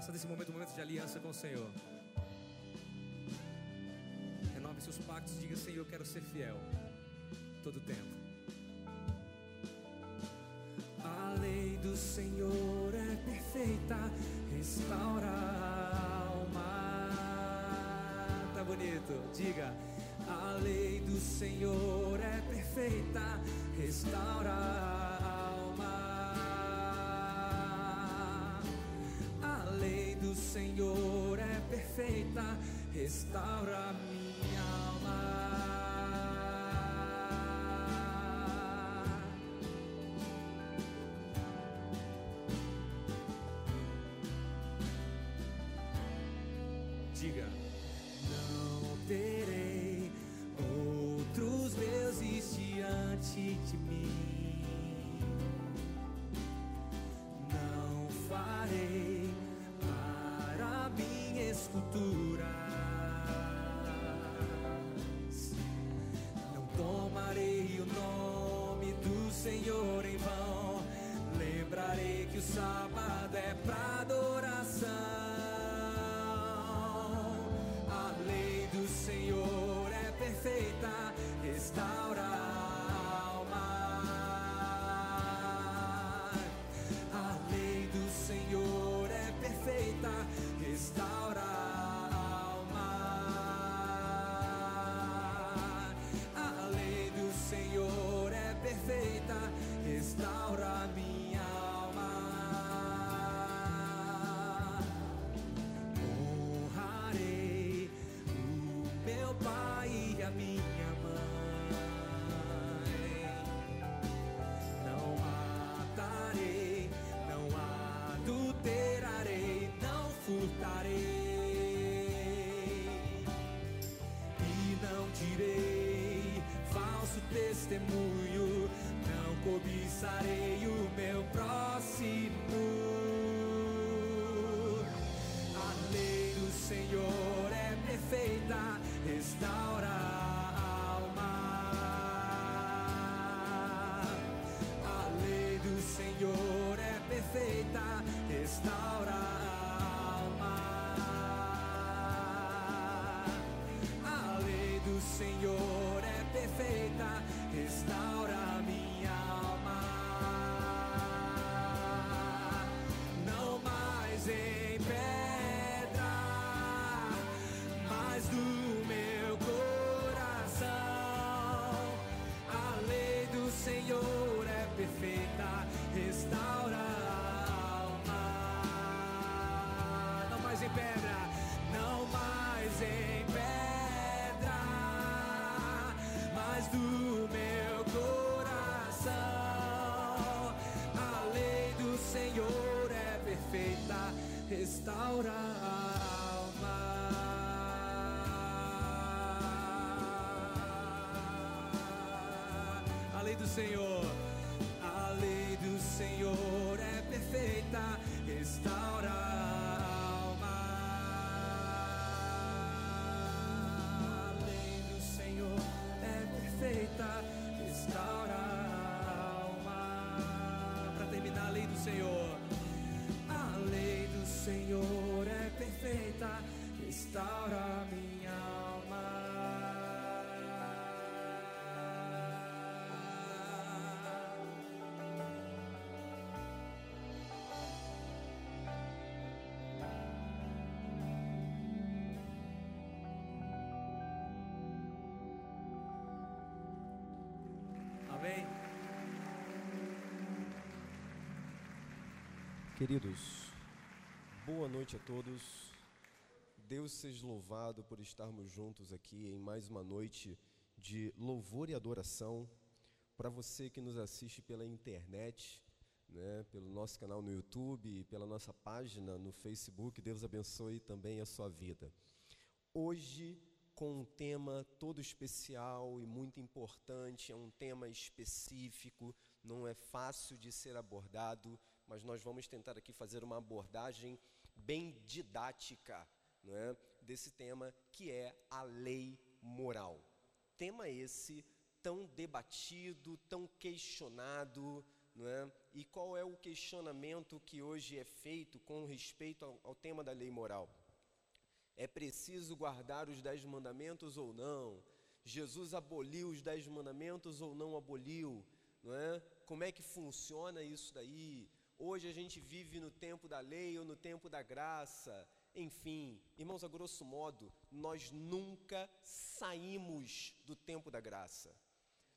Faça desse momento um momento de aliança com o Senhor. Renove seus pactos e diga: Senhor, eu quero ser fiel todo tempo. A lei do Senhor é perfeita, restaura a alma. Tá bonito, diga. A lei do Senhor é perfeita, restaura a do Senhor é perfeita, restaura minha alma. Diga, não terei outros deuses diante de mim. Minha testemunho, não cobiçarei o meu próximo. A lei do Senhor é perfeita, restaura a alma. A lei do Senhor é perfeita, restaura a alma. A lei do Senhor perfeita, restaura a alma. A lei do Senhor, a lei do Senhor é perfeita, restaura restaura minha alma. Amém? Queridos, boa noite a todos. Deus seja louvado por estarmos juntos aqui em mais uma noite de louvor e adoração. Para você que nos assiste pela internet, né, pelo nosso canal no YouTube, pela nossa página no Facebook, Deus abençoe também a sua vida. Hoje, com um tema todo especial e muito importante, é um tema específico, não é fácil de ser abordado, mas nós vamos tentar aqui fazer uma abordagem bem didática não é, desse tema que é a lei moral. Tema esse tão debatido, tão questionado não é? E qual é o questionamento que hoje é feito com respeito ao, ao tema da lei moral? É preciso guardar os dez mandamentos ou não? Jesus aboliu os dez mandamentos ou não aboliu? Não é? Como é que funciona isso daí? Hoje a gente vive no tempo da lei ou no tempo da graça? Enfim, irmãos, a grosso modo, nós nunca saímos do tempo da graça.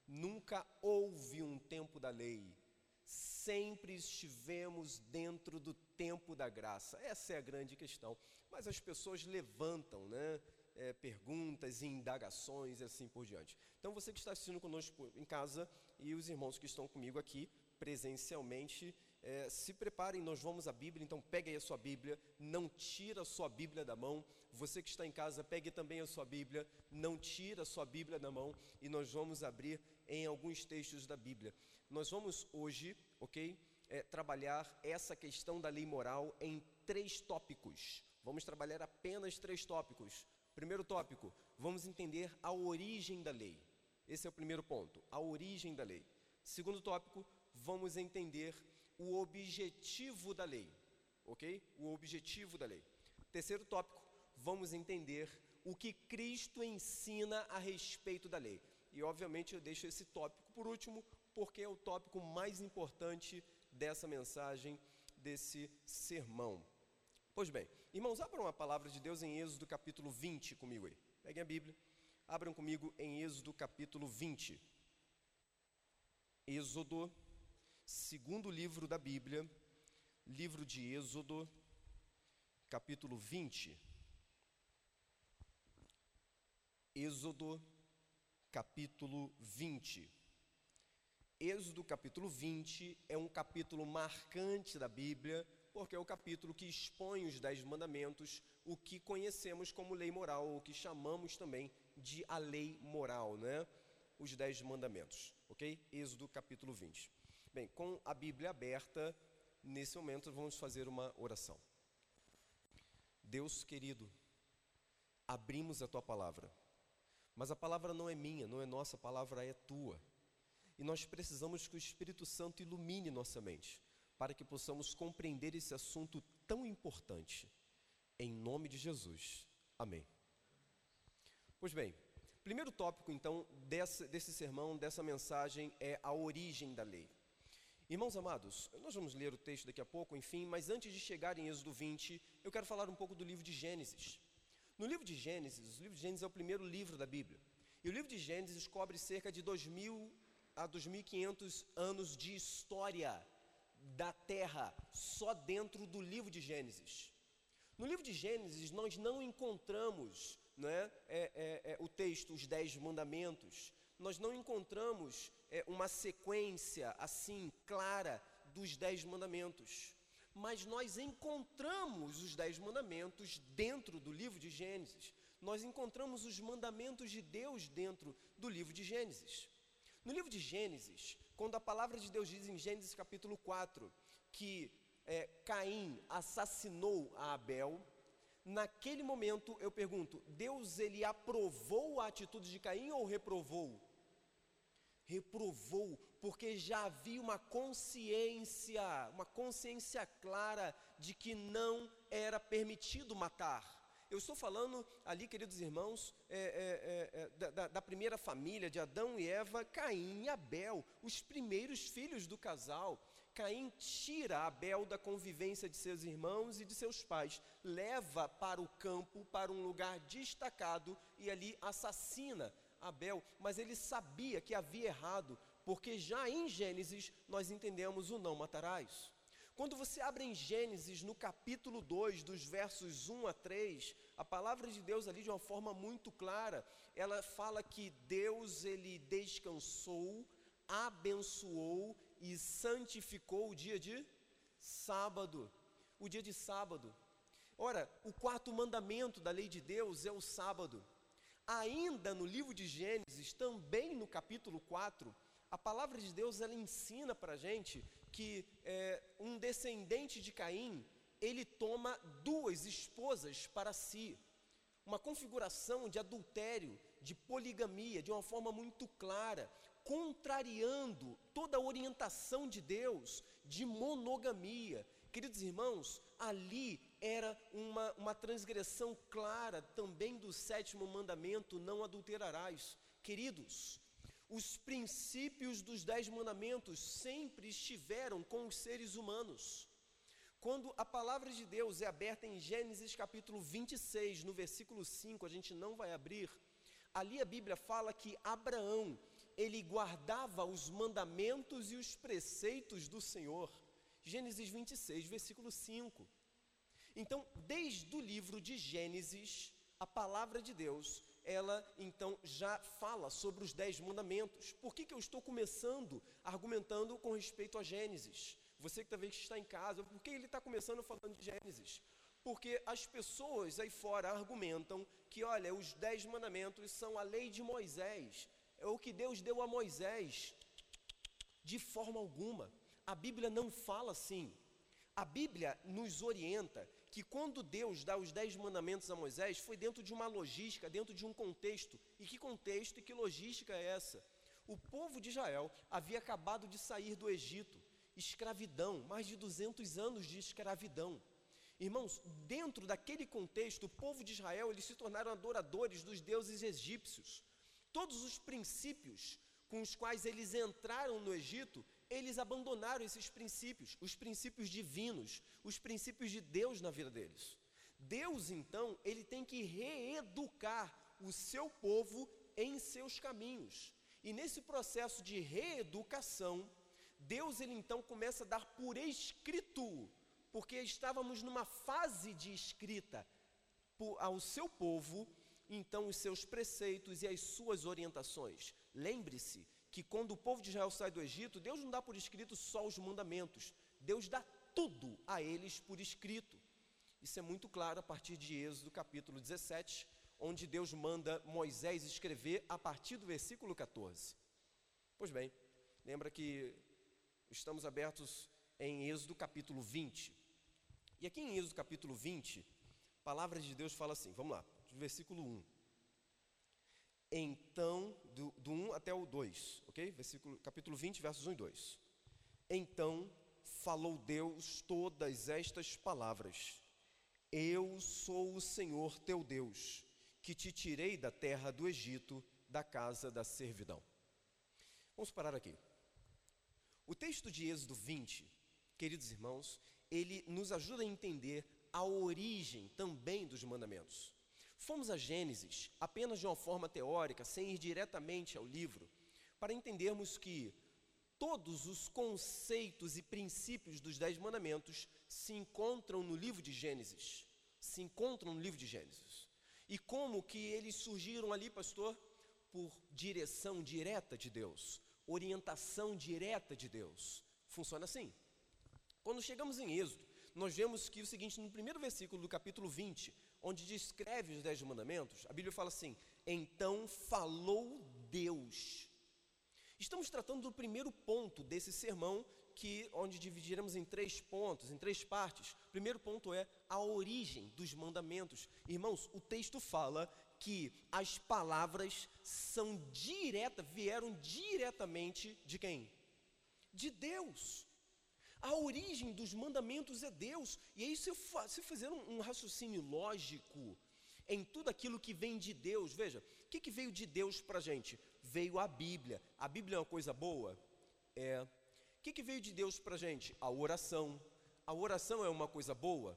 Nunca houve um tempo da lei. Sempre estivemos dentro do tempo da graça. Essa é a grande questão. Mas as pessoas levantam, né? É, perguntas e indagações e assim por diante. Então, você que está assistindo conosco em casa e os irmãos que estão comigo aqui presencialmente, é, se preparem, nós vamos à Bíblia, então pegue aí a sua Bíblia, não tira a sua Bíblia da mão. Você que está em casa, pegue também a sua Bíblia, não tira a sua Bíblia da mão e nós vamos abrir em alguns textos da Bíblia. Nós vamos hoje, ok, é, trabalhar essa questão da lei moral em três tópicos. Vamos trabalhar apenas três tópicos. Primeiro tópico, vamos entender a origem da lei. Esse é o primeiro ponto, a origem da lei. Segundo tópico, vamos entender o objetivo da lei, ok? O objetivo da lei. Terceiro tópico, vamos entender o que Cristo ensina a respeito da lei. E obviamente eu deixo esse tópico por último, porque é o tópico mais importante dessa mensagem, desse sermão. Pois bem, irmãos, abram a palavra de Deus em Êxodo capítulo 20 comigo aí. Peguem a Bíblia, abram comigo em Êxodo capítulo 20. Êxodo segundo livro da Bíblia, livro de Êxodo, capítulo 20. Êxodo, capítulo 20. Êxodo, capítulo 20, é um capítulo marcante da Bíblia, porque é o capítulo que expõe os Dez Mandamentos, o que conhecemos como lei moral, ou que chamamos também de a lei moral, né? Os Dez Mandamentos, ok? Êxodo, capítulo 20. Bem, com a Bíblia aberta, nesse momento vamos fazer uma oração. Deus querido, abrimos a tua palavra, mas a palavra não é minha, não é nossa, a palavra é tua. E nós precisamos que o Espírito Santo ilumine nossa mente, para que possamos compreender esse assunto tão importante. Em nome de Jesus. Amém. Pois bem, primeiro tópico então desse, desse sermão, dessa mensagem, é a origem da lei. Irmãos amados, nós vamos ler o texto daqui a pouco, enfim, mas antes de chegar em Êxodo 20, eu quero falar um pouco do livro de Gênesis. No livro de Gênesis, o livro de Gênesis é o primeiro livro da Bíblia. E o livro de Gênesis cobre cerca de 2.000 a 2.500 anos de história da terra, só dentro do livro de Gênesis. No livro de Gênesis, nós não encontramos né, é, é, é, o texto, os Dez Mandamentos, nós não encontramos é, uma sequência assim clara dos Dez Mandamentos. Mas nós encontramos os Dez Mandamentos dentro do livro de Gênesis. Nós encontramos os mandamentos de Deus dentro do livro de Gênesis. No livro de Gênesis, quando a palavra de Deus diz em Gênesis capítulo 4 que é, Caim assassinou a Abel, naquele momento eu pergunto: Deus ele aprovou a atitude de Caim ou reprovou? Reprovou, porque já havia uma consciência, uma consciência clara de que não era permitido matar. Eu estou falando ali, queridos irmãos, é, é, é, é da, da, primeira família de Adão e Eva, Caim e Abel, os primeiros filhos do casal. Caim tira Abel da convivência de seus irmãos e de seus pais, leva para o campo, para um lugar destacado e ali assassina Abel, mas ele sabia que havia errado, porque já em Gênesis nós entendemos o não matarás. Quando você abre em Gênesis, no capítulo 2, dos versos 1 a 3, a palavra de Deus ali de uma forma muito clara, ela fala que Deus ele descansou, abençoou e santificou o dia de sábado. O dia de sábado. Ora, o quarto mandamento da lei de Deus é o sábado. Ainda no livro de Gênesis, também no capítulo 4, a palavra de Deus ela ensina para a gente que é, um descendente de Caim ele toma duas esposas para si. uma configuração de adultério, de poligamia, de uma forma muito clara, contrariando toda a orientação de Deus de monogamia. Queridos irmãos, ali era uma, uma transgressão clara também do sétimo mandamento: não adulterarás. Queridos, os princípios dos dez mandamentos sempre estiveram com os seres humanos. Quando a palavra de Deus é aberta em Gênesis capítulo 26, no versículo 5, a gente não vai abrir, ali a Bíblia fala que Abraão, ele guardava os mandamentos e os preceitos do Senhor. Gênesis 26, versículo 5. Então, desde o livro de Gênesis, a palavra de Deus, ela então já fala sobre os dez mandamentos. Por que, que eu estou começando argumentando com respeito a Gênesis? Você que talvez está em casa, por que ele está começando falando de Gênesis? Porque as pessoas aí fora argumentam que, olha, os dez mandamentos são a lei de Moisés, é o que Deus deu a Moisés. De forma alguma, a Bíblia não fala assim. A Bíblia nos orienta que quando Deus dá os dez mandamentos a Moisés, foi dentro de uma logística, dentro de um contexto. E que contexto e que logística é essa? O povo de Israel havia acabado de sair do Egito escravidão, mais de 200 anos de escravidão. Irmãos, dentro daquele contexto, o povo de Israel, eles se tornaram adoradores dos deuses egípcios. Todos os princípios com os quais eles entraram no Egito, eles abandonaram esses princípios, os princípios divinos, os princípios de Deus na vida deles. Deus, então, ele tem que reeducar o seu povo em seus caminhos. E nesse processo de reeducação, Deus ele então começa a dar por escrito, porque estávamos numa fase de escrita ao seu povo, então os seus preceitos e as suas orientações. Lembre-se que quando o povo de Israel sai do Egito, Deus não dá por escrito só os mandamentos, Deus dá tudo a eles por escrito. Isso é muito claro a partir de Êxodo capítulo 17, onde Deus manda Moisés escrever a partir do versículo 14. Pois bem, lembra que estamos abertos em Êxodo capítulo 20. E aqui em Êxodo capítulo 20, a palavra de Deus fala assim, vamos lá, versículo 1. Então, do, do 1 até o 2, ok? Versículo, capítulo 20, versos 1 e 2. Então falou Deus todas estas palavras: Eu sou o Senhor teu Deus, que te tirei da terra do Egito, da casa da servidão. Vamos parar aqui. O texto de Êxodo 20, queridos irmãos, ele nos ajuda a entender a origem também dos mandamentos. Fomos a Gênesis apenas de uma forma teórica, sem ir diretamente ao livro, para entendermos que todos os conceitos e princípios dos Dez Mandamentos se encontram no livro de Gênesis. Se encontram no livro de Gênesis. E como que eles surgiram ali, pastor? Por direção direta de Deus orientação direta de Deus. Funciona assim. Quando chegamos em Êxodo, nós vemos que o seguinte, no primeiro versículo do capítulo 20, onde descreve os dez mandamentos, a Bíblia fala assim: Então falou Deus. Estamos tratando do primeiro ponto desse sermão, que onde dividiremos em três pontos, em três partes. O primeiro ponto é a origem dos mandamentos. Irmãos, o texto fala que as palavras são diretas, vieram diretamente de quem? De Deus. A origem dos mandamentos é Deus. E aí, se eu, fizer um, um, raciocínio lógico em tudo aquilo que vem de Deus, veja, o que, que veio de Deus para a gente? Veio a Bíblia. A Bíblia é uma coisa boa? É. O que, que veio de Deus para a gente? A oração. A oração é uma coisa boa?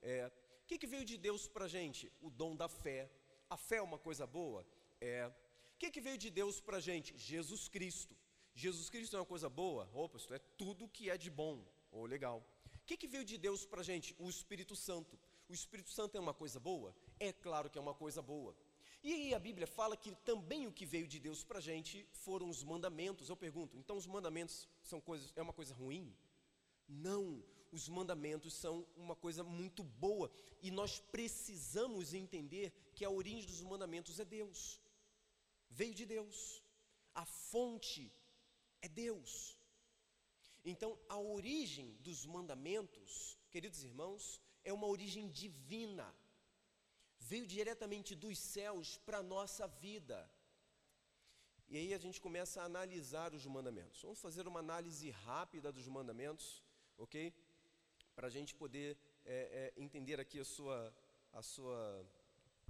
É. O que, que veio de Deus para a gente? O dom da fé. A fé é uma coisa boa? É. O que, que veio de Deus para a gente? Jesus Cristo. Jesus Cristo é uma coisa boa? Opa, isso é tudo que é de bom. Oh, legal. O que, que veio de Deus para a gente? O Espírito Santo. O Espírito Santo é uma coisa boa? É claro que é uma coisa boa. E aí a Bíblia fala que também o que veio de Deus para a gente foram os mandamentos. Eu pergunto, então os mandamentos são coisas, é uma coisa ruim? Não, os mandamentos são uma coisa muito boa e nós precisamos entender que a origem dos mandamentos é Deus. Veio de Deus. A fonte é Deus. Então, a origem dos mandamentos, queridos irmãos, é uma origem divina. veio diretamente dos céus para a nossa vida. E aí a gente começa a analisar os mandamentos. Vamos fazer uma análise rápida dos mandamentos, ok? Para a gente poder é, é, entender aqui a sua, a sua,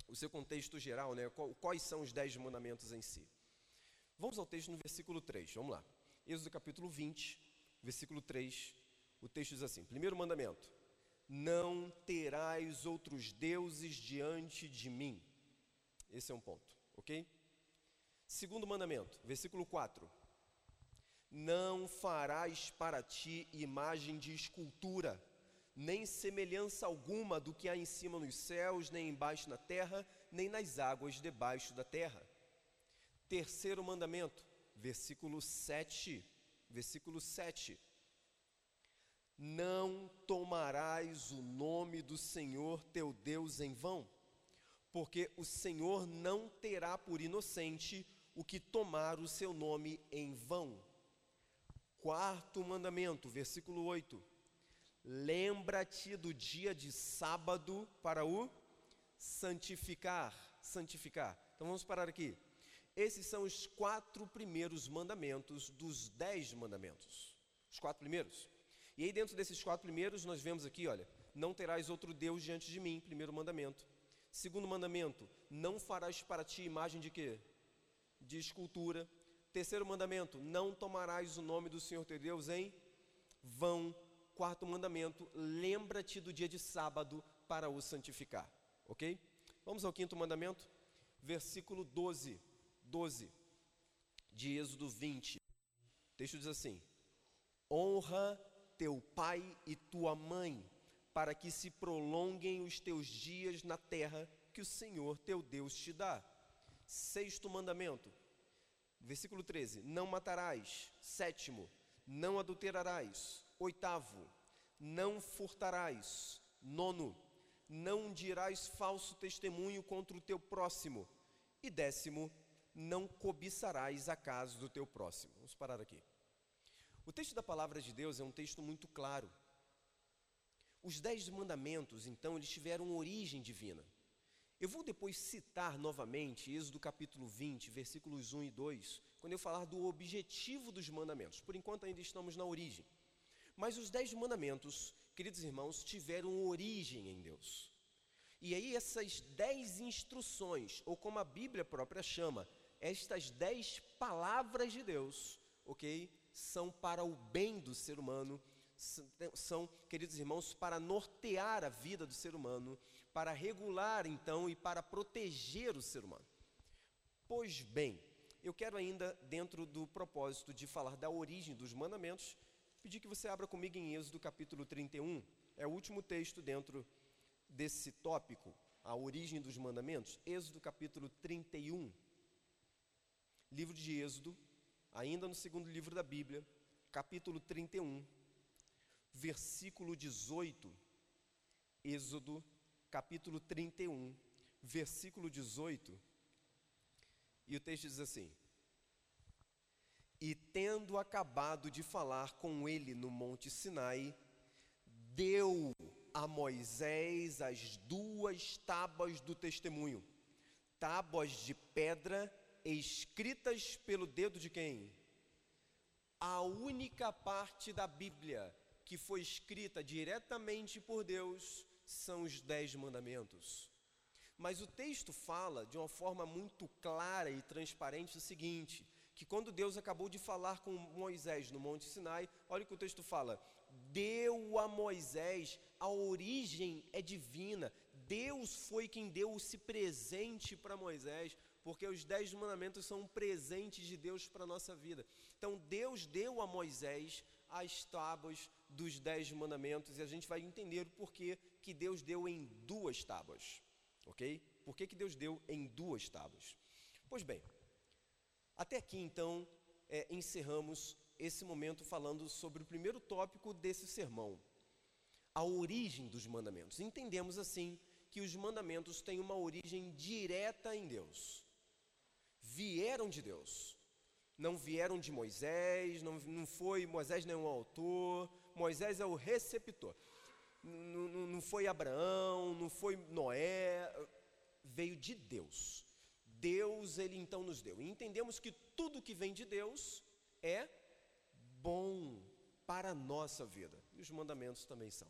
o seu contexto geral, né? Quais são os dez mandamentos em si. Vamos ao texto no versículo 3, vamos lá. Êxodo capítulo 20, versículo 3, o texto diz assim: primeiro mandamento: Não terás outros deuses diante de mim. Esse é um ponto, ok? Segundo mandamento, versículo 4: Não farás para ti imagem de escultura, nem semelhança alguma do que há em cima nos céus, nem embaixo na terra, nem nas águas debaixo da terra. Terceiro mandamento, versículo 7, versículo 7. Não tomarás o nome do Senhor teu Deus em vão, porque o Senhor não terá por inocente o que tomar o seu nome em vão. Quarto mandamento, versículo 8. Lembra-te do dia de sábado para o santificar. Santificar. Então vamos parar aqui. Esses são os quatro primeiros mandamentos dos dez mandamentos. Os quatro primeiros. E aí, dentro desses quatro primeiros, nós vemos aqui, olha, não terás outro Deus diante de mim, primeiro mandamento. Segundo mandamento, não farás para ti imagem de quê? De escultura. Terceiro mandamento, não tomarás o nome do Senhor teu Deus em vão. Quarto mandamento, lembra-te do dia de sábado para o santificar. Ok? Vamos ao quinto mandamento, versículo 12. 12 de Êxodo 20. O texto diz assim: Honra teu pai e tua mãe, para que se prolonguem os teus dias na terra que o Senhor teu Deus te dá. Sexto mandamento, versículo 13: Não matarás. Sétimo, não adulterarás. Oitavo, não furtarás. Nono, não dirás falso testemunho contra o teu próximo. E décimo, não cobiçarás a casa do teu próximo. Vamos parar aqui. O texto da palavra de Deus é um texto muito claro. Os dez mandamentos, então, eles tiveram origem divina. Eu vou depois citar novamente Êxodo capítulo 20, versículos 1 e 2, quando eu falar do objetivo dos mandamentos. Por enquanto ainda estamos na origem. Mas os dez mandamentos, queridos irmãos, tiveram origem em Deus. E aí essas dez instruções, ou como a Bíblia própria chama, estas dez palavras de Deus, ok? São para o bem do ser humano, são, queridos irmãos, para nortear a vida do ser humano, para regular então e para proteger o ser humano. Pois bem, eu quero ainda, dentro do propósito de falar da origem dos mandamentos, pedir que você abra comigo em Êxodo capítulo 31, é o último texto dentro desse tópico, a origem dos mandamentos, Êxodo capítulo 31 livro de Êxodo, ainda no segundo livro da Bíblia, capítulo 31, versículo 18. Êxodo, capítulo 31, versículo 18. E o texto diz assim: E tendo acabado de falar com ele no Monte Sinai, deu a Moisés as duas tábuas do testemunho, tábuas de pedra escritas pelo dedo de quem? A única parte da Bíblia que foi escrita diretamente por Deus são os Dez Mandamentos. Mas o texto fala de uma forma muito clara e transparente o seguinte: que quando Deus acabou de falar com Moisés no Monte Sinai, olha o que o texto fala: deu a Moisés, a origem é divina, Deus foi quem deu esse presente para Moisés porque os dez mandamentos são um presente de Deus para a nossa vida. Então, Deus deu a Moisés as tábuas dos dez mandamentos e a gente vai entender por que, que Deus deu em duas tábuas, ok? Por que, que Deus deu em duas tábuas? Pois bem, até aqui então é, encerramos esse momento falando sobre o primeiro tópico desse sermão, a origem dos mandamentos. Entendemos assim que os mandamentos têm uma origem direta em Deus vieram de Deus. Não vieram de Moisés, não, não foi Moisés nenhum autor, Moisés é o receptor. Não, não, não foi Abraão, não foi Noé, veio de Deus. Deus, ele então nos deu. E entendemos que tudo que vem de Deus é bom para a nossa vida. E os mandamentos também são.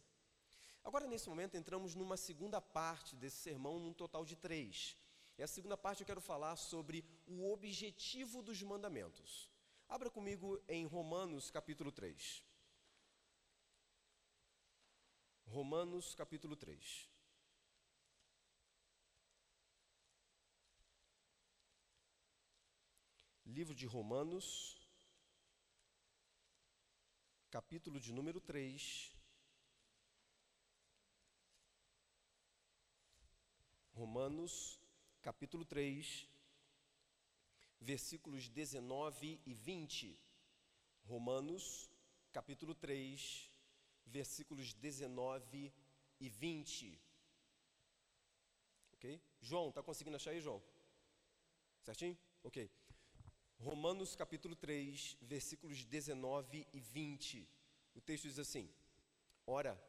Agora, nesse momento, entramos numa segunda parte desse sermão, num total de três. E a segunda parte eu quero falar sobre o objetivo dos mandamentos. Abra comigo em Romanos capítulo 3. Romanos capítulo 3. Livro de Romanos, capítulo de número 3. Romanos, capítulo 3, versículos 19 e 20. Romanos, capítulo 3, versículos 19 e 20. Ok? João, está conseguindo achar aí, João? Certinho? Ok. Romanos capítulo 3, versículos 19 e 20. O texto diz assim: Ora,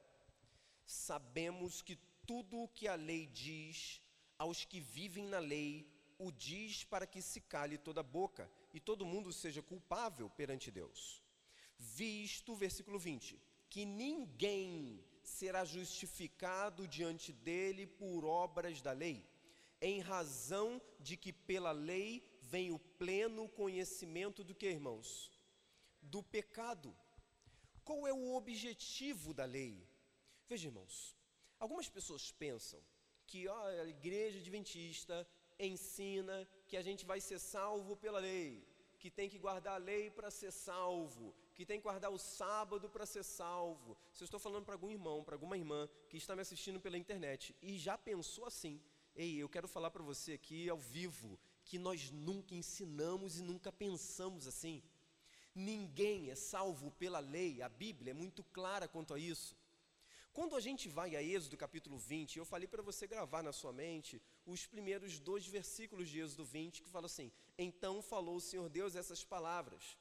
sabemos que tudo o que a lei diz aos que vivem na lei, o diz para que se cale toda a boca e todo mundo seja culpável perante Deus. Visto, versículo 20, que ninguém será justificado diante dele por obras da lei, em razão de que pela lei vem o pleno conhecimento do que, irmãos? Do pecado. Qual é o objetivo da lei? Veja, irmãos, algumas pessoas pensam que ó, a igreja adventista ensina que a gente vai ser salvo pela lei, que tem que guardar a lei para ser salvo, que tem que guardar o sábado para ser salvo. Se eu estou falando para algum irmão, para alguma irmã que está me assistindo pela internet e já pensou assim, ei, eu quero falar para você aqui ao vivo que nós nunca ensinamos e nunca pensamos assim. Ninguém é salvo pela lei, a Bíblia é muito clara quanto a isso. Quando a gente vai a Êxodo capítulo 20, eu falei para você gravar na sua mente os primeiros dois versículos de Êxodo 20, que fala assim: Então falou o Senhor Deus essas palavras: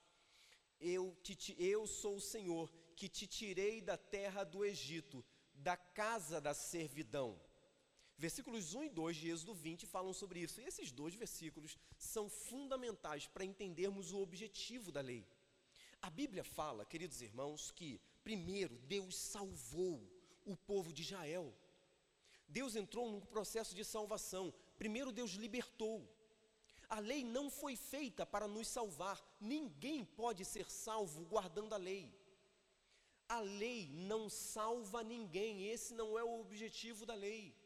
Eu, te, eu sou o Senhor que te tirei da terra do Egito, da casa da servidão. Versículos 1 e 2 de Êxodo 20 falam sobre isso. E esses dois versículos são fundamentais para entendermos o objetivo da lei. A Bíblia fala, queridos irmãos, que primeiro Deus salvou o povo de Israel. Deus entrou num processo de salvação. Primeiro, Deus libertou. A lei não foi feita para nos salvar. Ninguém pode ser salvo guardando a lei. A lei não salva ninguém. Esse não é o objetivo da lei.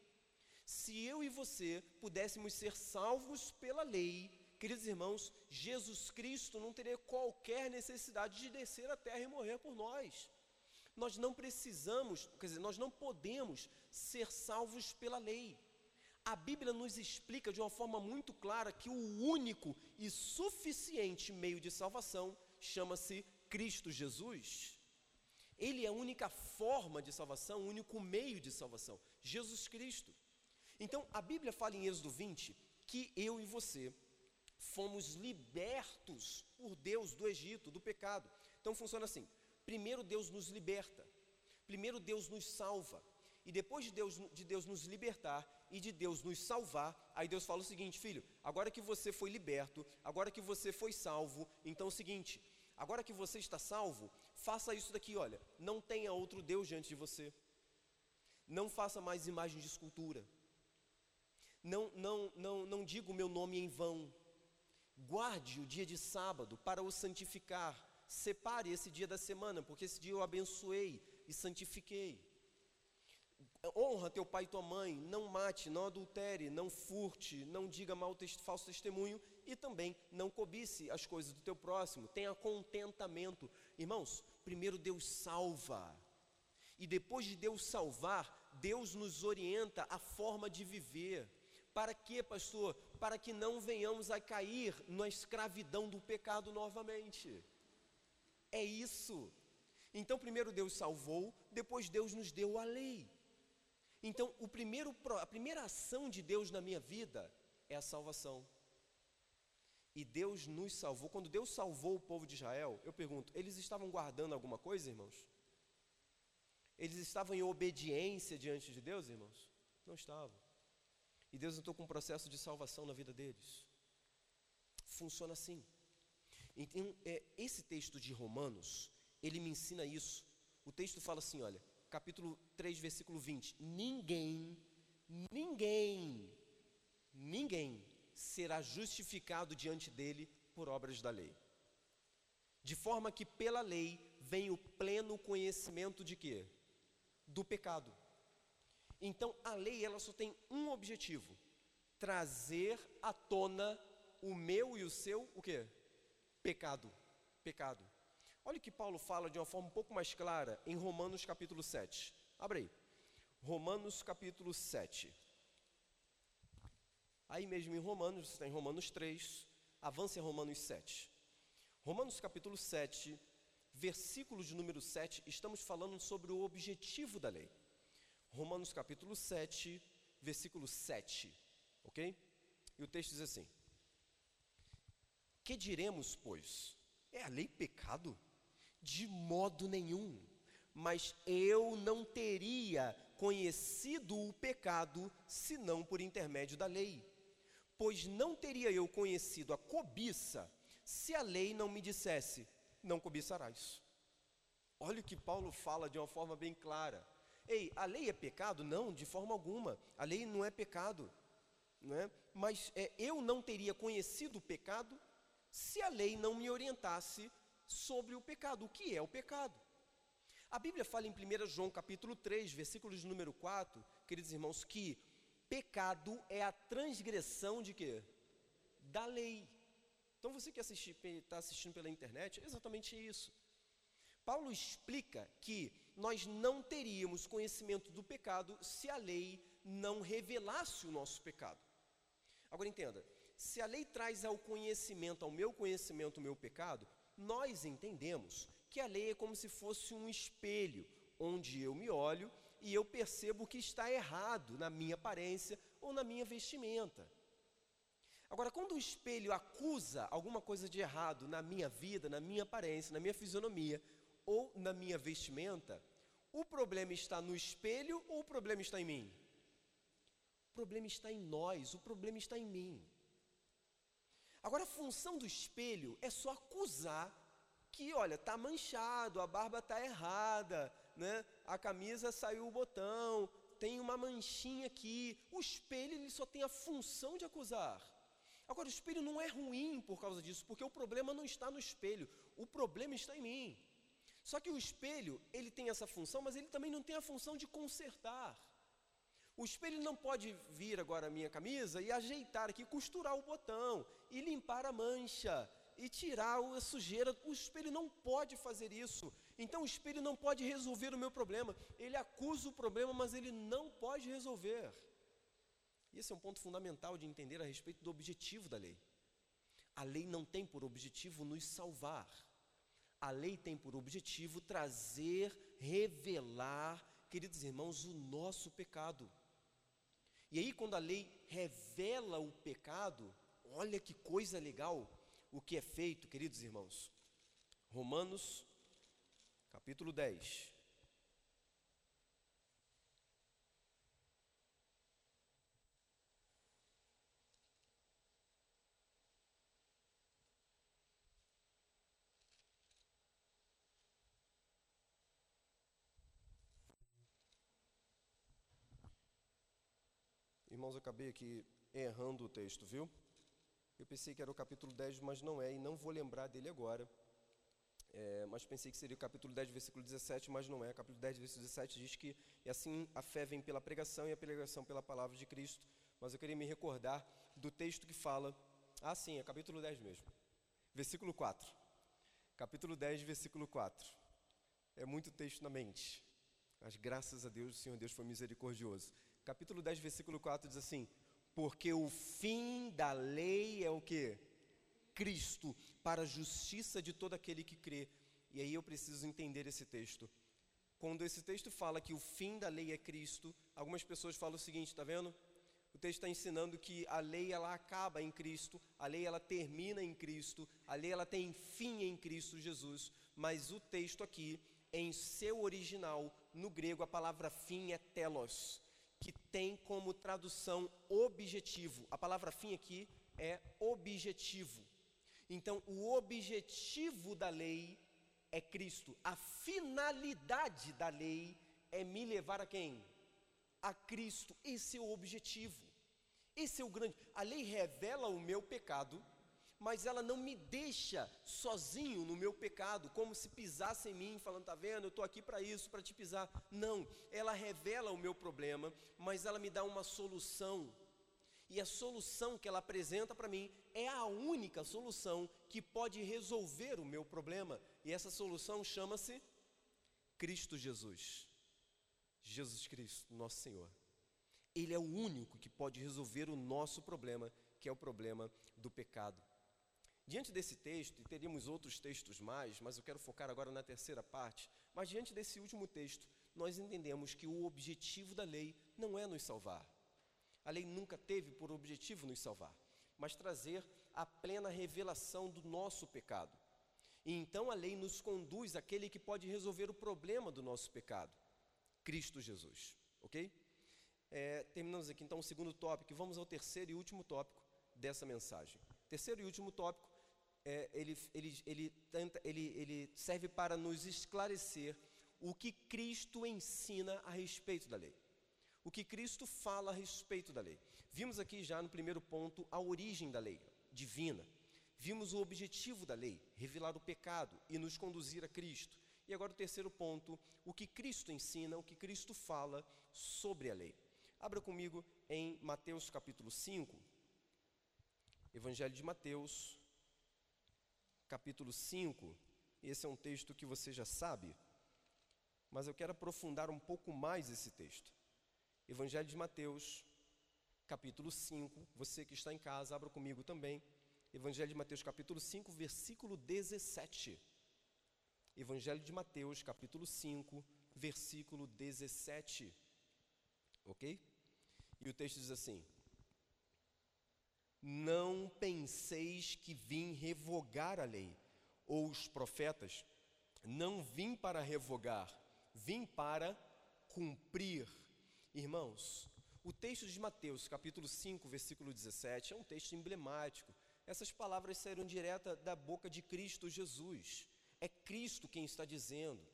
Se eu e você pudéssemos ser salvos pela lei, queridos irmãos, Jesus Cristo não teria qualquer necessidade de descer à terra e morrer por nós nós não precisamos, quer dizer, nós não podemos ser salvos pela lei. A Bíblia nos explica de uma forma muito clara que o único e suficiente meio de salvação chama-se Cristo Jesus. Ele é a única forma de salvação, o único meio de salvação, Jesus Cristo. Então, a Bíblia fala em Êxodo 20 que eu e você fomos libertos por Deus do Egito, do pecado. Então funciona assim: primeiro Deus nos liberta, primeiro Deus nos salva, e depois de Deus, de Deus nos libertar e de Deus nos salvar, aí Deus fala o seguinte: filho, agora que você foi liberto, agora que você foi salvo, então é o seguinte, agora que você está salvo, faça isso daqui, olha, não tenha outro Deus diante de você, não faça mais imagens de escultura, não, não, não, não diga o meu nome em vão, guarde o dia de sábado para o santificar, separe esse dia da semana, porque esse dia eu abençoei e santifiquei. Honra teu pai e tua mãe, não mate, não adultere, não furte, não diga mal falso testemunho e também não cobice as coisas do teu próximo. Tenha contentamento. Irmãos, primeiro Deus salva. E depois de Deus salvar, Deus nos orienta a forma de viver. Para quê, pastor? Para que não venhamos a cair na escravidão do pecado novamente. É isso. Então, primeiro Deus salvou, depois Deus nos deu a lei. Então, o primeiro, a primeira ação de Deus na minha vida é a salvação. E Deus nos salvou. Quando Deus salvou o povo de Israel, eu pergunto: eles estavam guardando alguma coisa, irmãos? Eles estavam em obediência diante de Deus, irmãos? Não estavam. E Deus entrou com um processo de salvação na vida deles. Funciona assim. Então, é, esse texto de Romanos, ele me ensina isso. O texto fala assim: olha, capítulo 3, versículo 20: Ninguém, ninguém, ninguém será justificado diante dele por obras da lei. De forma que pela lei vem o pleno conhecimento de quê? Do pecado. Então a lei ela só tem um objetivo: trazer à tona o meu e o seu o quê? Pecado. Pecado. Olha o que Paulo fala de uma forma um pouco mais clara em Romanos capítulo 7. Abre aí. Romanos capítulo 7. Aí mesmo em Romanos, você está em Romanos 3, avance em Romanos 7. Romanos capítulo 7, versículo de número 7, estamos falando sobre o objetivo da lei. Romanos capítulo 7, versículo 7, ok? E o texto diz assim: Que diremos, pois? É a lei pecado? De modo nenhum, mas eu não teria conhecido o pecado senão por intermédio da lei pois não teria eu conhecido a cobiça se a lei não me dissesse: não cobiçarás. Olha o que Paulo fala de uma forma bem clara. Ei, a lei é pecado? Não, de forma alguma. A lei não é pecado. Não é? Mas é, eu não teria conhecido o pecado se a lei não me orientasse sobre o pecado. O que é o pecado? A Bíblia fala em 1 João capítulo 3, versículos número 4, queridos irmãos, que Pecado é a transgressão de quê? Da lei. Então você que está assistindo pela internet, é exatamente isso. Paulo explica que nós não teríamos conhecimento do pecado se a lei não revelasse o nosso pecado. Agora entenda, se a lei traz ao conhecimento, ao meu conhecimento, o meu pecado, nós entendemos que a lei é como se fosse um espelho, onde eu me olho e eu percebo que está errado na minha aparência ou na minha vestimenta. Agora, quando o espelho acusa alguma coisa de errado na minha vida, na minha aparência, na minha fisionomia ou na minha vestimenta, o problema está no espelho ou o problema está em mim? O problema está em nós, o problema está em mim. Agora, a função do espelho é só acusar que, olha, está manchado, a barba está errada, né? a camisa saiu o botão, tem uma manchinha aqui. O espelho ele só tem a função de acusar. Agora, o espelho não é ruim por causa disso, porque o problema não está no espelho, o problema está em mim. Só que o espelho, ele tem essa função, mas ele também não tem a função de consertar. O espelho não pode vir agora a minha camisa e ajeitar aqui, costurar o botão e limpar a mancha e tirar a sujeira. O espelho não pode fazer isso. Então o espelho não pode resolver o meu problema. Ele acusa o problema, mas ele não pode resolver. Esse é um ponto fundamental de entender a respeito do objetivo da lei. A lei não tem por objetivo nos salvar. A lei tem por objetivo trazer, revelar, queridos irmãos, o nosso pecado. E aí, quando a lei revela o pecado, olha que coisa legal o que é feito, queridos irmãos. Romanos capítulo 10. Irmãos, eu acabei aqui errando o texto, viu? Eu pensei que era o capítulo 10, mas não é, e não vou lembrar dele agora. É, mas pensei que seria o capítulo 10, versículo 17, mas não é. Capítulo 10, versículo 17 diz que e assim a fé vem pela pregação e a pregação pela palavra de Cristo. Mas eu queria me recordar do texto que fala. Ah, sim, é capítulo 10 mesmo. Versículo 4. Capítulo 10, versículo 4. É muito texto na mente. Mas graças a Deus, o Senhor Deus foi misericordioso. Capítulo 10, versículo 4 diz assim: Porque o fim da lei é o que? Cristo, para a justiça de todo aquele que crê. E aí eu preciso entender esse texto. Quando esse texto fala que o fim da lei é Cristo, algumas pessoas falam o seguinte, está vendo? O texto está ensinando que a lei ela acaba em Cristo, a lei ela termina em Cristo, a lei ela tem fim em Cristo Jesus. Mas o texto aqui, em seu original, no grego, a palavra fim é telos, que tem como tradução objetivo. A palavra fim aqui é objetivo. Então, o objetivo da lei é Cristo. A finalidade da lei é me levar a quem? A Cristo. Esse é o objetivo. Esse é o grande. A lei revela o meu pecado, mas ela não me deixa sozinho no meu pecado, como se pisasse em mim, falando, tá vendo, eu estou aqui para isso, para te pisar. Não, ela revela o meu problema, mas ela me dá uma solução. E a solução que ela apresenta para mim é a única solução que pode resolver o meu problema. E essa solução chama-se Cristo Jesus. Jesus Cristo, nosso Senhor. Ele é o único que pode resolver o nosso problema, que é o problema do pecado. Diante desse texto, e teríamos outros textos mais, mas eu quero focar agora na terceira parte. Mas diante desse último texto, nós entendemos que o objetivo da lei não é nos salvar. A lei nunca teve por objetivo nos salvar, mas trazer a plena revelação do nosso pecado. E então a lei nos conduz àquele que pode resolver o problema do nosso pecado, Cristo Jesus. Ok? É, terminamos aqui então o segundo tópico, vamos ao terceiro e último tópico dessa mensagem. Terceiro e último tópico é, ele, ele, ele, tenta, ele, ele serve para nos esclarecer o que Cristo ensina a respeito da lei. O que Cristo fala a respeito da lei. Vimos aqui já no primeiro ponto a origem da lei divina. Vimos o objetivo da lei, revelar o pecado e nos conduzir a Cristo. E agora o terceiro ponto, o que Cristo ensina, o que Cristo fala sobre a lei. Abra comigo em Mateus capítulo 5, Evangelho de Mateus, capítulo 5. Esse é um texto que você já sabe, mas eu quero aprofundar um pouco mais esse texto. Evangelho de Mateus, capítulo 5. Você que está em casa, abra comigo também. Evangelho de Mateus, capítulo 5, versículo 17. Evangelho de Mateus, capítulo 5, versículo 17. Ok? E o texto diz assim: não penseis que vim revogar a lei ou os profetas. Não vim para revogar, vim para cumprir. Irmãos, o texto de Mateus, capítulo 5, versículo 17, é um texto emblemático. Essas palavras saíram direta da boca de Cristo Jesus. É Cristo quem está dizendo.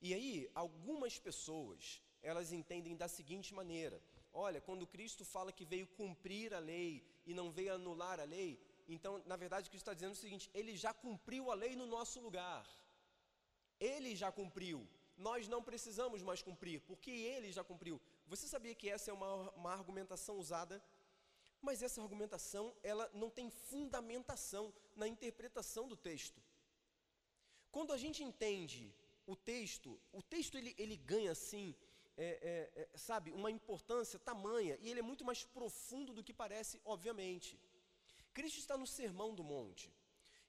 E aí, algumas pessoas, elas entendem da seguinte maneira: olha, quando Cristo fala que veio cumprir a lei, e não veio anular a lei, então, na verdade, o que está dizendo é o seguinte: ele já cumpriu a lei no nosso lugar. Ele já cumpriu. Nós não precisamos mais cumprir, porque ele já cumpriu. Você sabia que essa é uma, uma argumentação usada? Mas essa argumentação, ela não tem fundamentação na interpretação do texto. Quando a gente entende o texto, o texto ele, ele ganha assim é, é, é, sabe, uma importância tamanha, e ele é muito mais profundo do que parece, obviamente. Cristo está no Sermão do Monte.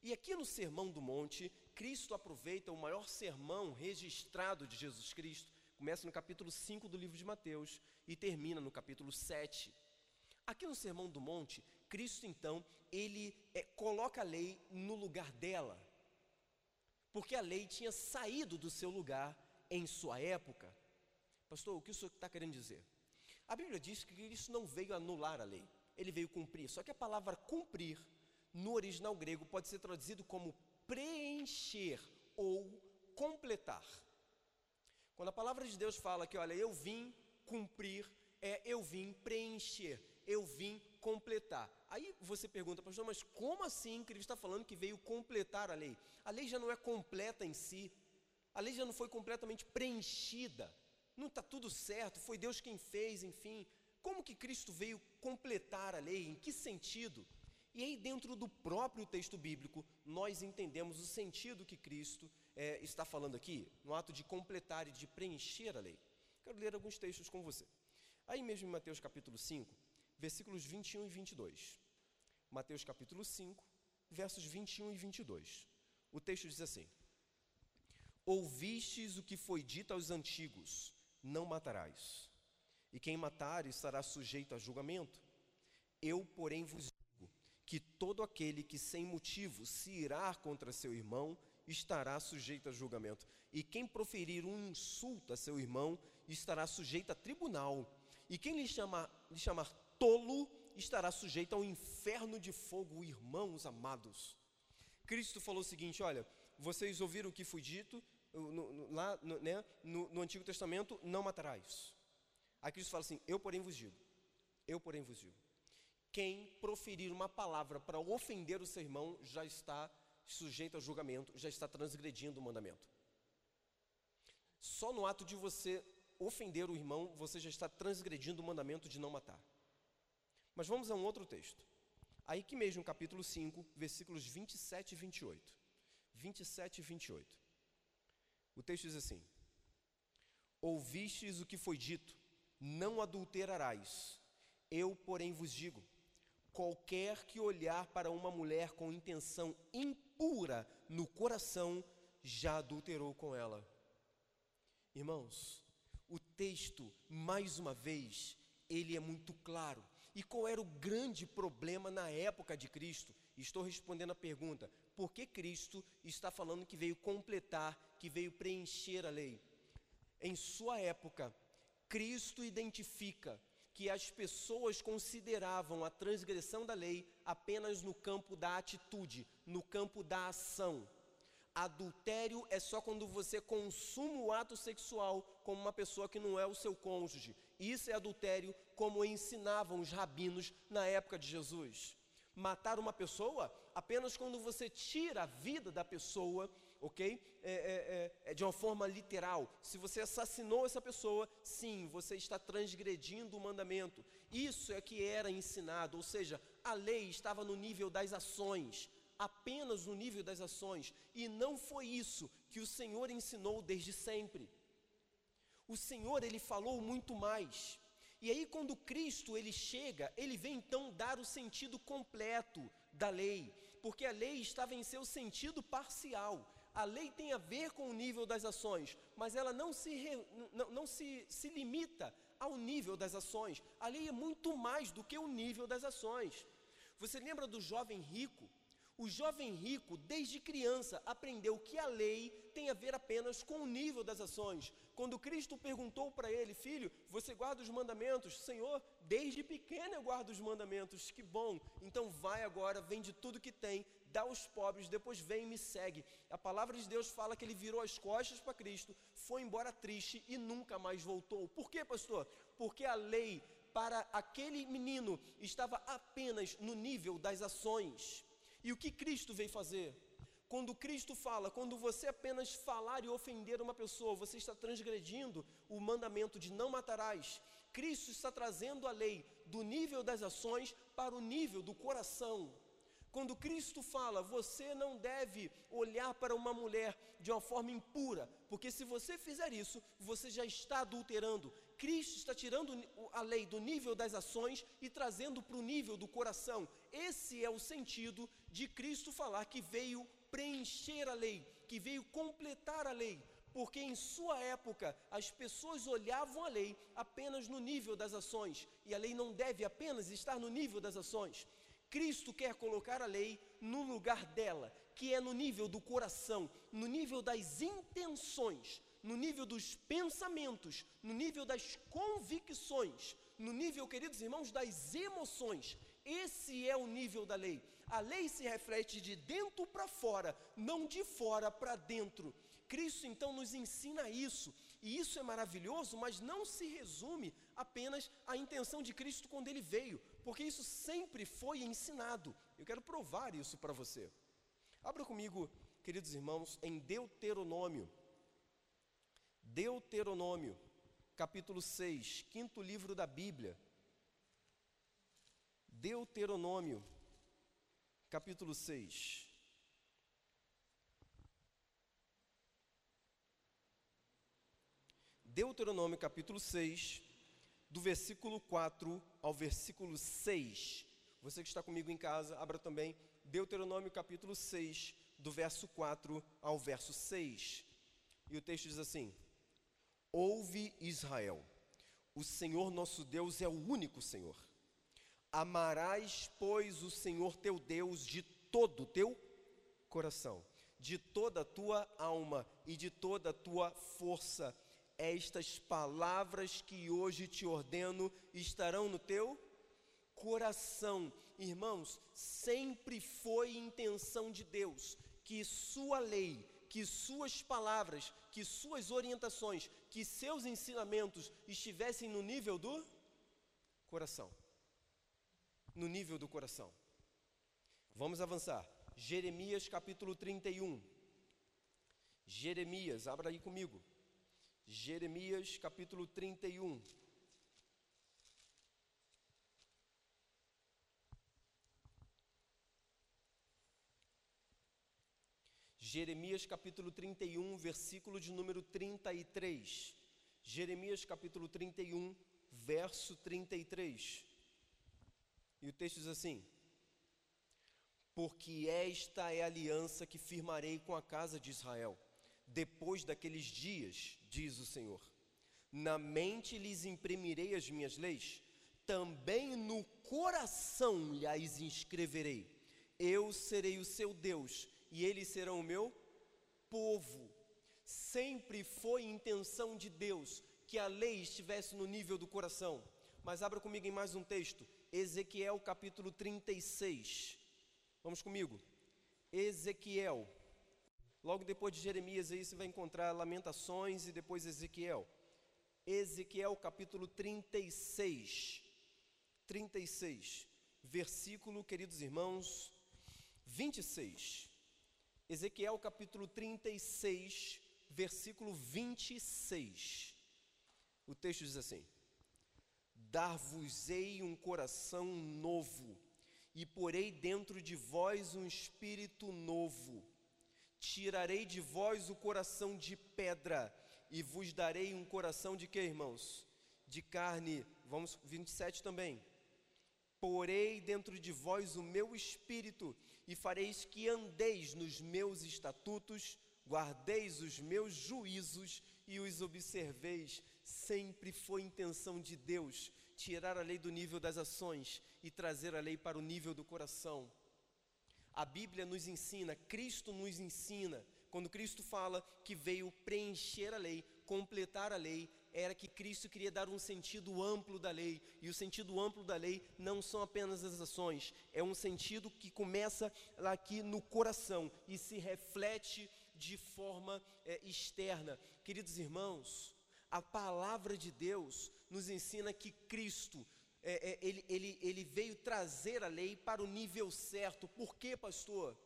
E aqui no Sermão do Monte, Cristo aproveita o maior sermão registrado de Jesus Cristo, começa no capítulo 5 do livro de Mateus e termina no capítulo 7. Aqui no Sermão do Monte, Cristo então, ele é, coloca a lei no lugar dela, porque a lei tinha saído do seu lugar em sua época. Pastor, o que o senhor está querendo dizer? A Bíblia diz que Cristo não veio anular a lei, ele veio cumprir. Só que a palavra cumprir, no original grego, pode ser traduzido como preencher ou completar. Quando a palavra de Deus fala que, olha, eu vim cumprir, é eu vim preencher, eu vim completar. Aí você pergunta, pastor, mas como assim ele está falando que veio completar a lei? A lei já não é completa em si, a lei já não foi completamente preenchida não está tudo certo, foi Deus quem fez, enfim. Como que Cristo veio completar a lei? Em que sentido? E aí, dentro do próprio texto bíblico, nós entendemos o sentido que Cristo é, está falando aqui, no ato de completar e de preencher a lei. Quero ler alguns textos com você. Aí mesmo em Mateus capítulo 5, versículos 21 e 22. Mateus capítulo 5, versos 21 e 22. O texto diz assim: Ouvistes o que foi dito aos antigos não matarás. E quem matar estará sujeito a julgamento. Eu, porém, vos digo que todo aquele que sem motivo se irá contra seu irmão estará sujeito a julgamento. E quem proferir um insulto a seu irmão estará sujeito a tribunal. e quem lhe chamar, lhe chamar tolo estará sujeito ao inferno de fogo, irmãos amados. Cristo falou o seguinte: olha, vocês ouviram o que foi dito no, no, lá no, né, no, Antigo Testamento: não matarás. Aí Cristo fala assim: eu, porém, vos digo, eu, porém, vos digo. Quem proferir uma palavra para ofender o seu irmão já está sujeito a julgamento, já está transgredindo o mandamento. Só no ato de você ofender o irmão, você já está transgredindo o mandamento de não matar. Mas vamos a um outro texto. Aí que mesmo, capítulo 5, versículos 27 e 28. 27 e 28. O texto diz assim: Ouvistes o que foi dito, não adulterarás. Eu, porém, vos digo: qualquer que olhar para uma mulher com intenção impura no coração, já adulterou com ela. Irmãos, o texto, mais uma vez, ele é muito claro. E qual era o grande problema na época de Cristo? Estou respondendo a pergunta: por que Cristo está falando que veio completar, que veio preencher a lei? Em sua época, Cristo identifica que as pessoas consideravam a transgressão da lei apenas no campo da atitude, no campo da ação. Adultério é só quando você consuma o ato sexual com uma pessoa que não é o seu cônjuge. Isso é adultério, como ensinavam os rabinos na época de Jesus. Matar uma pessoa apenas quando você tira a vida da pessoa, ok? É, é, é, é de uma forma literal. Se você assassinou essa pessoa, sim, você está transgredindo o mandamento. Isso é que era ensinado, ou seja, a lei estava no nível das ações apenas no nível das ações, e não foi isso que o Senhor ensinou desde sempre. O Senhor, ele falou muito mais. E aí quando Cristo ele chega, ele vem então dar o sentido completo da lei, porque a lei estava em seu sentido parcial. A lei tem a ver com o nível das ações, mas ela não se, não, não se, se limita ao nível das ações. A lei é muito mais do que o nível das ações. Você lembra do jovem rico o jovem rico, desde criança, aprendeu que a lei tem a ver apenas com o nível das ações. Quando Cristo perguntou para ele, filho, você guarda os mandamentos? Senhor, desde pequeno eu guardo os mandamentos. Que bom. Então vai agora, vende tudo que tem, dá aos pobres, depois vem e me segue. A palavra de Deus fala que ele virou as costas para Cristo, foi embora triste e nunca mais voltou. Por quê, pastor? Porque a lei para aquele menino estava apenas no nível das ações. E o que Cristo veio fazer? Quando Cristo fala, quando você apenas falar e ofender uma pessoa, você está transgredindo o mandamento de não matarás. Cristo está trazendo a lei do nível das ações para o nível do coração. Quando Cristo fala, você não deve olhar para uma mulher de uma forma impura, porque se você fizer isso, você já está adulterando. Cristo está tirando a lei do nível das ações e trazendo para o nível do coração. Esse é o sentido de Cristo falar que veio preencher a lei, que veio completar a lei. Porque em sua época as pessoas olhavam a lei apenas no nível das ações, e a lei não deve apenas estar no nível das ações. Cristo quer colocar a lei no lugar dela, que é no nível do coração, no nível das intenções, no nível dos pensamentos, no nível das convicções, no nível, queridos irmãos, das emoções. Esse é o nível da lei. A lei se reflete de dentro para fora, não de fora para dentro. Cristo então nos ensina isso, e isso é maravilhoso, mas não se resume apenas à intenção de Cristo quando ele veio, porque isso sempre foi ensinado. Eu quero provar isso para você. Abra comigo, queridos irmãos, em Deuteronômio, Deuteronômio, capítulo 6, quinto livro da Bíblia. Deuteronômio, capítulo 6. Deuteronômio, capítulo 6, do versículo 4 ao versículo 6. Você que está comigo em casa, abra também Deuteronômio, capítulo 6, do verso 4 ao verso 6. E o texto diz assim: Ouve Israel, o Senhor nosso Deus é o único Senhor. Amarás, pois, o Senhor teu Deus de todo o teu coração, de toda a tua alma e de toda a tua força. estas palavras que hoje te ordeno estarão no teu coração. Irmãos, sempre foi intenção de Deus que Sua lei, que Suas palavras, que Suas orientações, que seus ensinamentos estivessem no nível do coração. No nível do coração. Vamos avançar. Jeremias capítulo 31. Jeremias, abra aí comigo. Jeremias capítulo 31. Jeremias capítulo 31, versículo de número 33. Jeremias capítulo 31, verso 33. E o texto diz assim: Porque esta é a aliança que firmarei com a casa de Israel, depois daqueles dias, diz o Senhor. Na mente lhes imprimirei as minhas leis, também no coração lhes inscreverei. Eu serei o seu Deus e eles serão o meu povo. Sempre foi intenção de Deus que a lei estivesse no nível do coração. Mas abra comigo em mais um texto, Ezequiel capítulo 36. Vamos comigo. Ezequiel. Logo depois de Jeremias aí você vai encontrar Lamentações e depois Ezequiel. Ezequiel capítulo 36. 36. Versículo, queridos irmãos, 26. Ezequiel capítulo 36, versículo 26. O texto diz assim: Dar-vos-ei um coração novo, e porei dentro de vós um espírito novo. Tirarei de vós o coração de pedra, e vos darei um coração de que, irmãos? De carne. Vamos, 27 também. Porei dentro de vós o meu espírito, e fareis que andeis nos meus estatutos, guardeis os meus juízos e os observeis. Sempre foi intenção de Deus tirar a lei do nível das ações e trazer a lei para o nível do coração. A Bíblia nos ensina, Cristo nos ensina, quando Cristo fala que veio preencher a lei, completar a lei, era que Cristo queria dar um sentido amplo da lei, e o sentido amplo da lei não são apenas as ações, é um sentido que começa aqui no coração e se reflete de forma é, externa. Queridos irmãos, a palavra de Deus nos ensina que Cristo, é, é, ele, ele, ele veio trazer a lei para o nível certo. Por quê, pastor?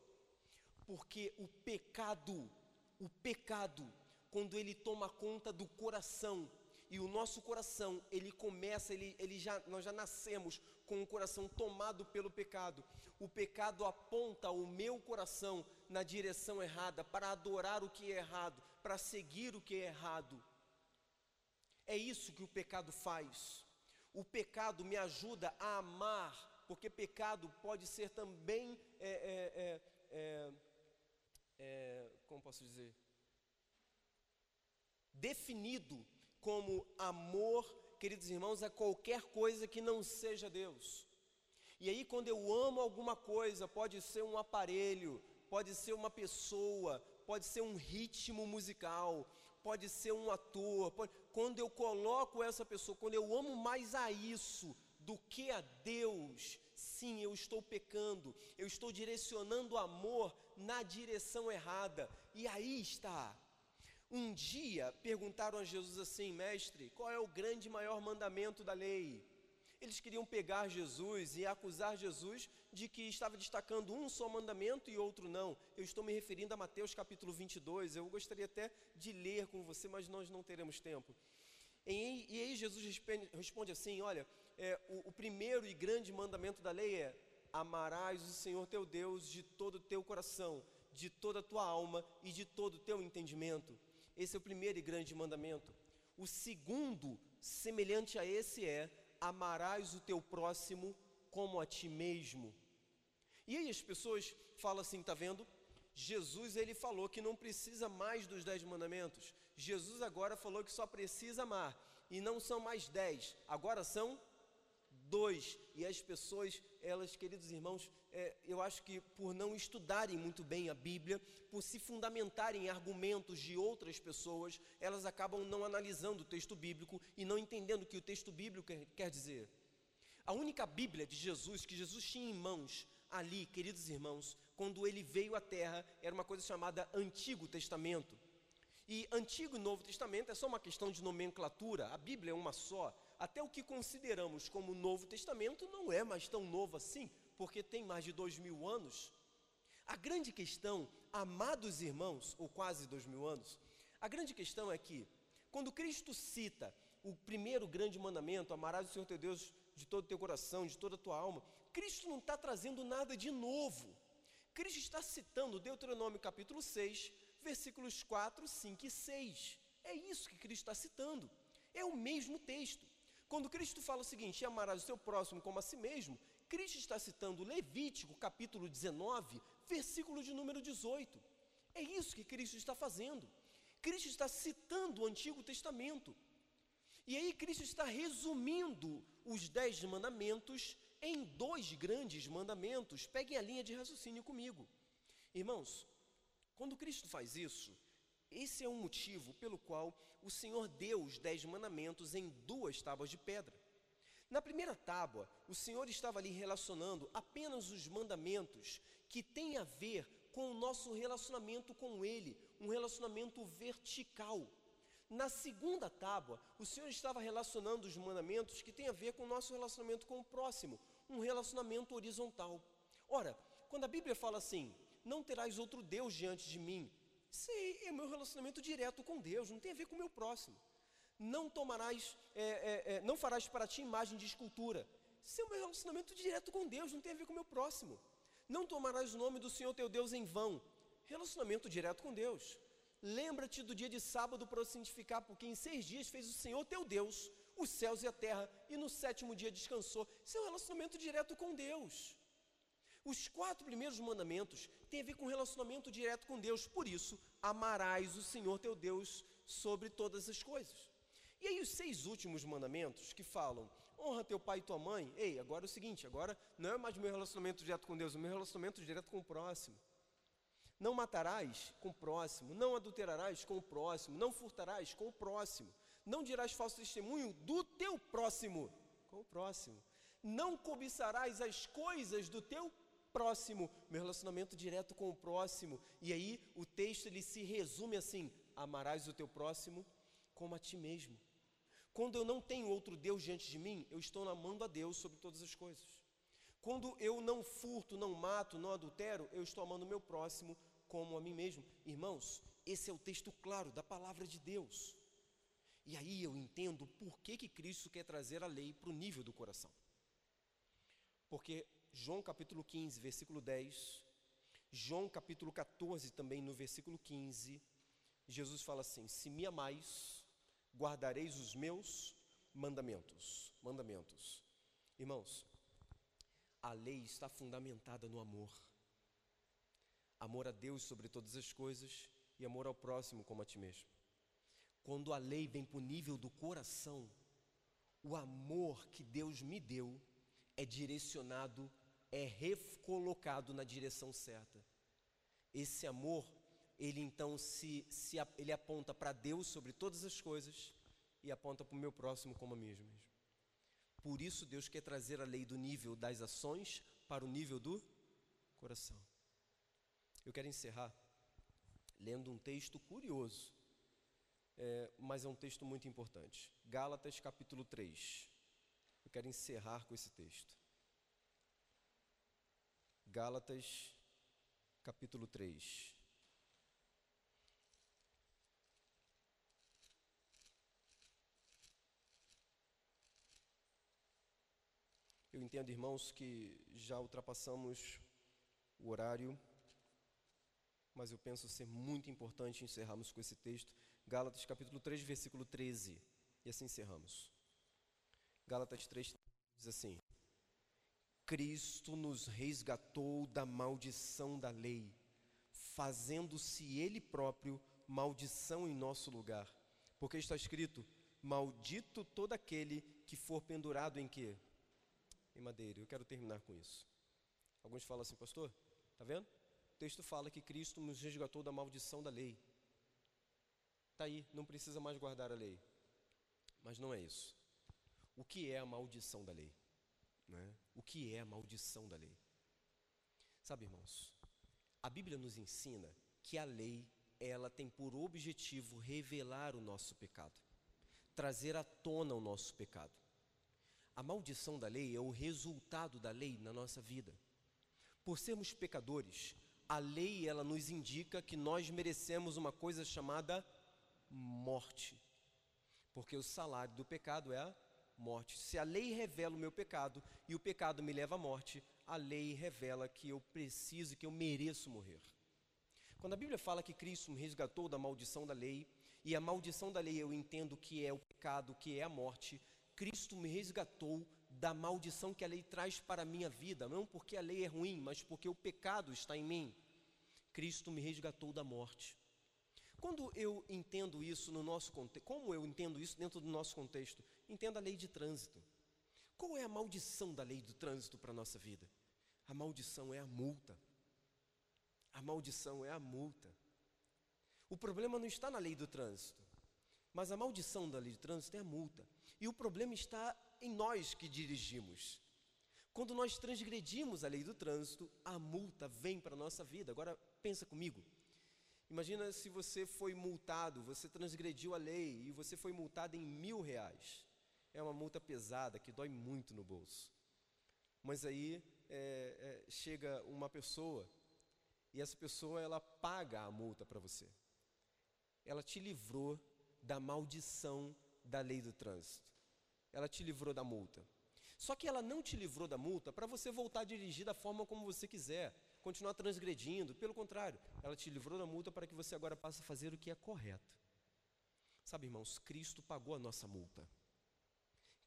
Porque o pecado, o pecado, quando ele toma conta do coração, e o nosso coração, ele começa, ele, ele já, nós já nascemos com o coração tomado pelo pecado. O pecado aponta o meu coração na direção errada, para adorar o que é errado, para seguir o que é errado. É isso que o pecado faz. O pecado me ajuda a amar, porque pecado pode ser também, é, é, é, é como posso dizer, definido como amor, queridos irmãos, a qualquer coisa que não seja Deus. E aí, quando eu amo alguma coisa, pode ser um aparelho, pode ser uma pessoa, pode ser um ritmo musical, pode ser um ator. Pode... Quando eu coloco essa pessoa, quando eu amo mais a isso do que a Deus, sim, eu estou pecando, eu estou direcionando o amor na direção errada. E aí está um dia perguntaram a Jesus assim: Mestre, qual é o grande maior mandamento da lei? Eles queriam pegar Jesus e acusar Jesus de que estava destacando um só mandamento e outro não. Eu estou me referindo a Mateus capítulo 22. Eu gostaria até de ler com você, mas nós não teremos tempo. E, aí Jesus responde assim: Olha, é, o, o primeiro e grande mandamento da lei é: Amarás o Senhor teu Deus de todo o teu coração, de toda a tua alma e de todo o teu entendimento. Esse é o primeiro e grande mandamento. O segundo, semelhante a esse, é: amarás o teu próximo como a ti mesmo. E aí as pessoas falam assim, tá vendo? Jesus ele falou que não precisa mais dos dez mandamentos. Jesus agora falou que só precisa amar. E não são mais dez, agora são Dois, e as pessoas, elas, queridos irmãos, é, eu acho que por não estudarem muito bem a Bíblia, por se fundamentarem em argumentos de outras pessoas, elas acabam não analisando o texto bíblico e não entendendo o que o texto bíblico quer, quer dizer. A única Bíblia de Jesus que Jesus tinha em mãos ali, queridos irmãos, quando ele veio à terra, era uma coisa chamada Antigo Testamento. E Antigo e Novo Testamento é só uma questão de nomenclatura, a Bíblia é uma só até o que consideramos como Novo Testamento não é mais tão novo assim, porque tem mais de dois mil anos. A grande questão, amados irmãos, ou quase dois mil anos, a grande questão é que, quando Cristo cita o primeiro grande mandamento, amarás o Senhor teu Deus de todo o teu coração, de toda a tua alma, Cristo não está trazendo nada de novo. Cristo está citando Deuteronômio capítulo 6, versículos 4, 5 e 6. É isso que Cristo está citando. É o mesmo texto. Quando Cristo fala o seguinte: amarás o seu próximo como a si mesmo, Cristo está citando Levítico, capítulo 19, versículo de número 18. É isso que Cristo está fazendo. Cristo está citando o Antigo Testamento. E aí Cristo está resumindo os dez mandamentos em dois grandes mandamentos. Peguem a linha de raciocínio comigo. Irmãos, quando Cristo faz isso, esse é um motivo pelo qual o Senhor deu os dez mandamentos em duas tábuas de pedra. Na primeira tábua, o Senhor estava ali relacionando apenas os mandamentos que têm a ver com o nosso relacionamento com Ele, um relacionamento vertical. Na segunda tábua, o Senhor estava relacionando os mandamentos que têm a ver com o nosso relacionamento com o próximo, um relacionamento horizontal. Ora, quando a Bíblia fala assim: Não terás outro Deus diante de mim, aí é meu relacionamento direto com Deus, não tem a ver com o meu próximo. Não tomarás, é, é, é, não farás para ti imagem de escultura. Isso é o meu relacionamento direto com Deus, não tem a ver com o meu próximo. Não tomarás o nome do Senhor teu Deus em vão. Relacionamento direto com Deus. Lembra-te do dia de sábado para o santificar, porque em seis dias fez o Senhor teu Deus os céus e a terra, e no sétimo dia descansou. Isso é um relacionamento direto com Deus. Os quatro primeiros mandamentos têm a ver com relacionamento direto com Deus, por isso, amarás o Senhor teu Deus sobre todas as coisas. E aí, os seis últimos mandamentos que falam, honra teu pai e tua mãe, ei, agora é o seguinte, agora não é mais meu relacionamento direto com Deus, é meu relacionamento direto com o próximo. Não matarás com o próximo, não adulterarás com o próximo, não furtarás com o próximo, não dirás falso testemunho do teu próximo, com o próximo. Não cobiçarás as coisas do teu próximo, meu relacionamento direto com o próximo. E aí o texto ele se resume assim: amarás o teu próximo como a ti mesmo. Quando eu não tenho outro Deus diante de mim, eu estou amando a Deus sobre todas as coisas. Quando eu não furto, não mato, não adultero, eu estou amando o meu próximo como a mim mesmo. Irmãos, esse é o texto claro da palavra de Deus. E aí eu entendo por que, que Cristo quer trazer a lei para o nível do coração. Porque João capítulo 15, versículo 10, João capítulo 14 também no versículo 15, Jesus fala assim: Se me amais, guardareis os meus mandamentos. Mandamentos. Irmãos, a lei está fundamentada no amor. Amor a Deus sobre todas as coisas e amor ao próximo como a ti mesmo. Quando a lei vem para o nível do coração, o amor que Deus me deu é direcionado é recolocado na direção certa. Esse amor, ele então se, se ele aponta para Deus sobre todas as coisas e aponta para o meu próximo como a mim mesmo. Por isso Deus quer trazer a lei do nível das ações para o nível do coração. Eu quero encerrar lendo um texto curioso, é, mas é um texto muito importante. Gálatas capítulo 3. Eu quero encerrar com esse texto. Gálatas, capítulo 3. Eu entendo, irmãos, que já ultrapassamos o horário, mas eu penso ser muito importante encerrarmos com esse texto. Gálatas capítulo 3, versículo 13. E assim encerramos. Gálatas 3 diz assim: Cristo nos resgatou da maldição da lei, fazendo-se Ele próprio maldição em nosso lugar. Porque está escrito: Maldito todo aquele que for pendurado em quê? em madeira. Eu quero terminar com isso. Alguns falam assim, pastor, tá vendo? O texto fala que Cristo nos resgatou da maldição da lei. Está aí, não precisa mais guardar a lei. Mas não é isso. O que é a maldição da lei? Né? O que é a maldição da lei? Sabe, irmãos, a Bíblia nos ensina que a lei, ela tem por objetivo revelar o nosso pecado, trazer à tona o nosso pecado. A maldição da lei é o resultado da lei na nossa vida. Por sermos pecadores, a lei ela nos indica que nós merecemos uma coisa chamada morte. Porque o salário do pecado é a morte. Se a lei revela o meu pecado e o pecado me leva à morte, a lei revela que eu preciso, que eu mereço morrer. Quando a Bíblia fala que Cristo me resgatou da maldição da lei, e a maldição da lei eu entendo que é o pecado, que é a morte, Cristo me resgatou da maldição que a lei traz para a minha vida, não porque a lei é ruim, mas porque o pecado está em mim. Cristo me resgatou da morte. Quando eu entendo isso no nosso contexto, como eu entendo isso dentro do nosso contexto? Entenda a lei de trânsito. Qual é a maldição da lei do trânsito para a nossa vida? A maldição é a multa. A maldição é a multa. O problema não está na lei do trânsito, mas a maldição da lei do trânsito é a multa. E o problema está em nós que dirigimos. Quando nós transgredimos a lei do trânsito, a multa vem para a nossa vida. Agora, pensa comigo. Imagina se você foi multado, você transgrediu a lei e você foi multado em mil reais. É uma multa pesada que dói muito no bolso. Mas aí é, é, chega uma pessoa e essa pessoa ela paga a multa para você. Ela te livrou da maldição da lei do trânsito. Ela te livrou da multa. Só que ela não te livrou da multa para você voltar a dirigir da forma como você quiser continuar transgredindo. Pelo contrário, ela te livrou da multa para que você agora passe a fazer o que é correto. Sabe, irmãos, Cristo pagou a nossa multa.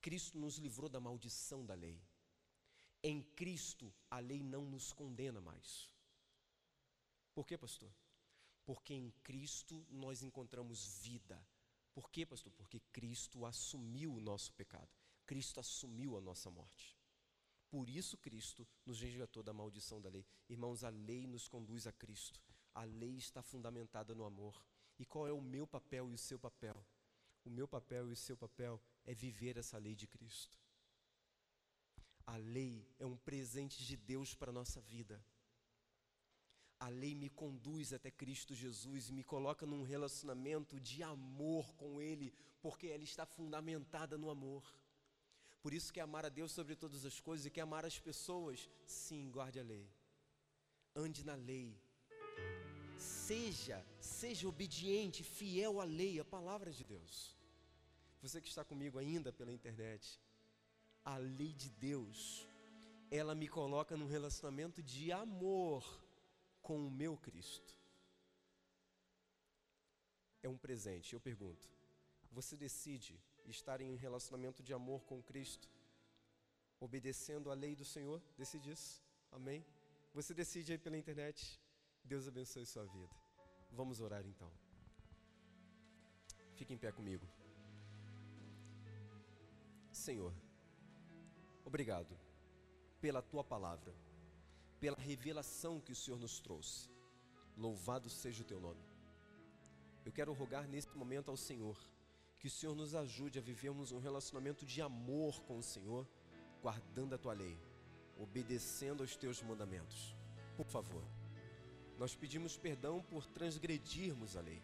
Cristo nos livrou da maldição da lei. Em Cristo, a lei não nos condena mais. Por quê, pastor? Porque em Cristo nós encontramos vida. Por quê, pastor? Porque Cristo assumiu o nosso pecado. Cristo assumiu a nossa morte. Por isso Cristo nos resgatou da maldição da lei. Irmãos, a lei nos conduz a Cristo. A lei está fundamentada no amor. E qual é o meu papel e o seu papel? O meu papel e o seu papel é viver essa lei de Cristo. A lei é um presente de Deus para a nossa vida. A lei me conduz até Cristo Jesus e me coloca num relacionamento de amor com Ele, porque ela está fundamentada no amor. Por isso que amar a Deus sobre todas as coisas e que amar as pessoas, sim, guarde a lei. Ande na lei. Seja, seja obediente, fiel à lei, à palavra de Deus. Você que está comigo ainda pela internet, a lei de Deus, ela me coloca num relacionamento de amor com o meu Cristo. É um presente, eu pergunto. Você decide estar em um relacionamento de amor com Cristo, obedecendo a lei do Senhor, decide isso, amém? Você decide aí pela internet, Deus abençoe sua vida. Vamos orar então. Fique em pé comigo. Senhor, obrigado pela tua palavra, pela revelação que o Senhor nos trouxe. Louvado seja o teu nome. Eu quero rogar neste momento ao Senhor que o Senhor nos ajude a vivermos um relacionamento de amor com o Senhor, guardando a tua lei, obedecendo aos teus mandamentos. Por favor, nós pedimos perdão por transgredirmos a lei,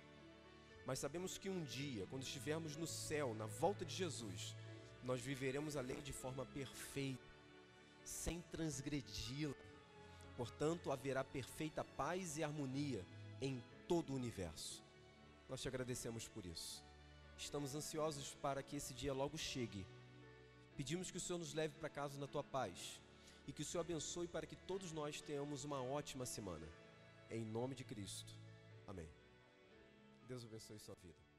mas sabemos que um dia, quando estivermos no céu, na volta de Jesus, nós viveremos a lei de forma perfeita, sem transgredi-la. Portanto, haverá perfeita paz e harmonia em todo o universo. Nós te agradecemos por isso. Estamos ansiosos para que esse dia logo chegue. Pedimos que o Senhor nos leve para casa na tua paz e que o Senhor abençoe para que todos nós tenhamos uma ótima semana. Em nome de Cristo. Amém. Deus abençoe sua vida.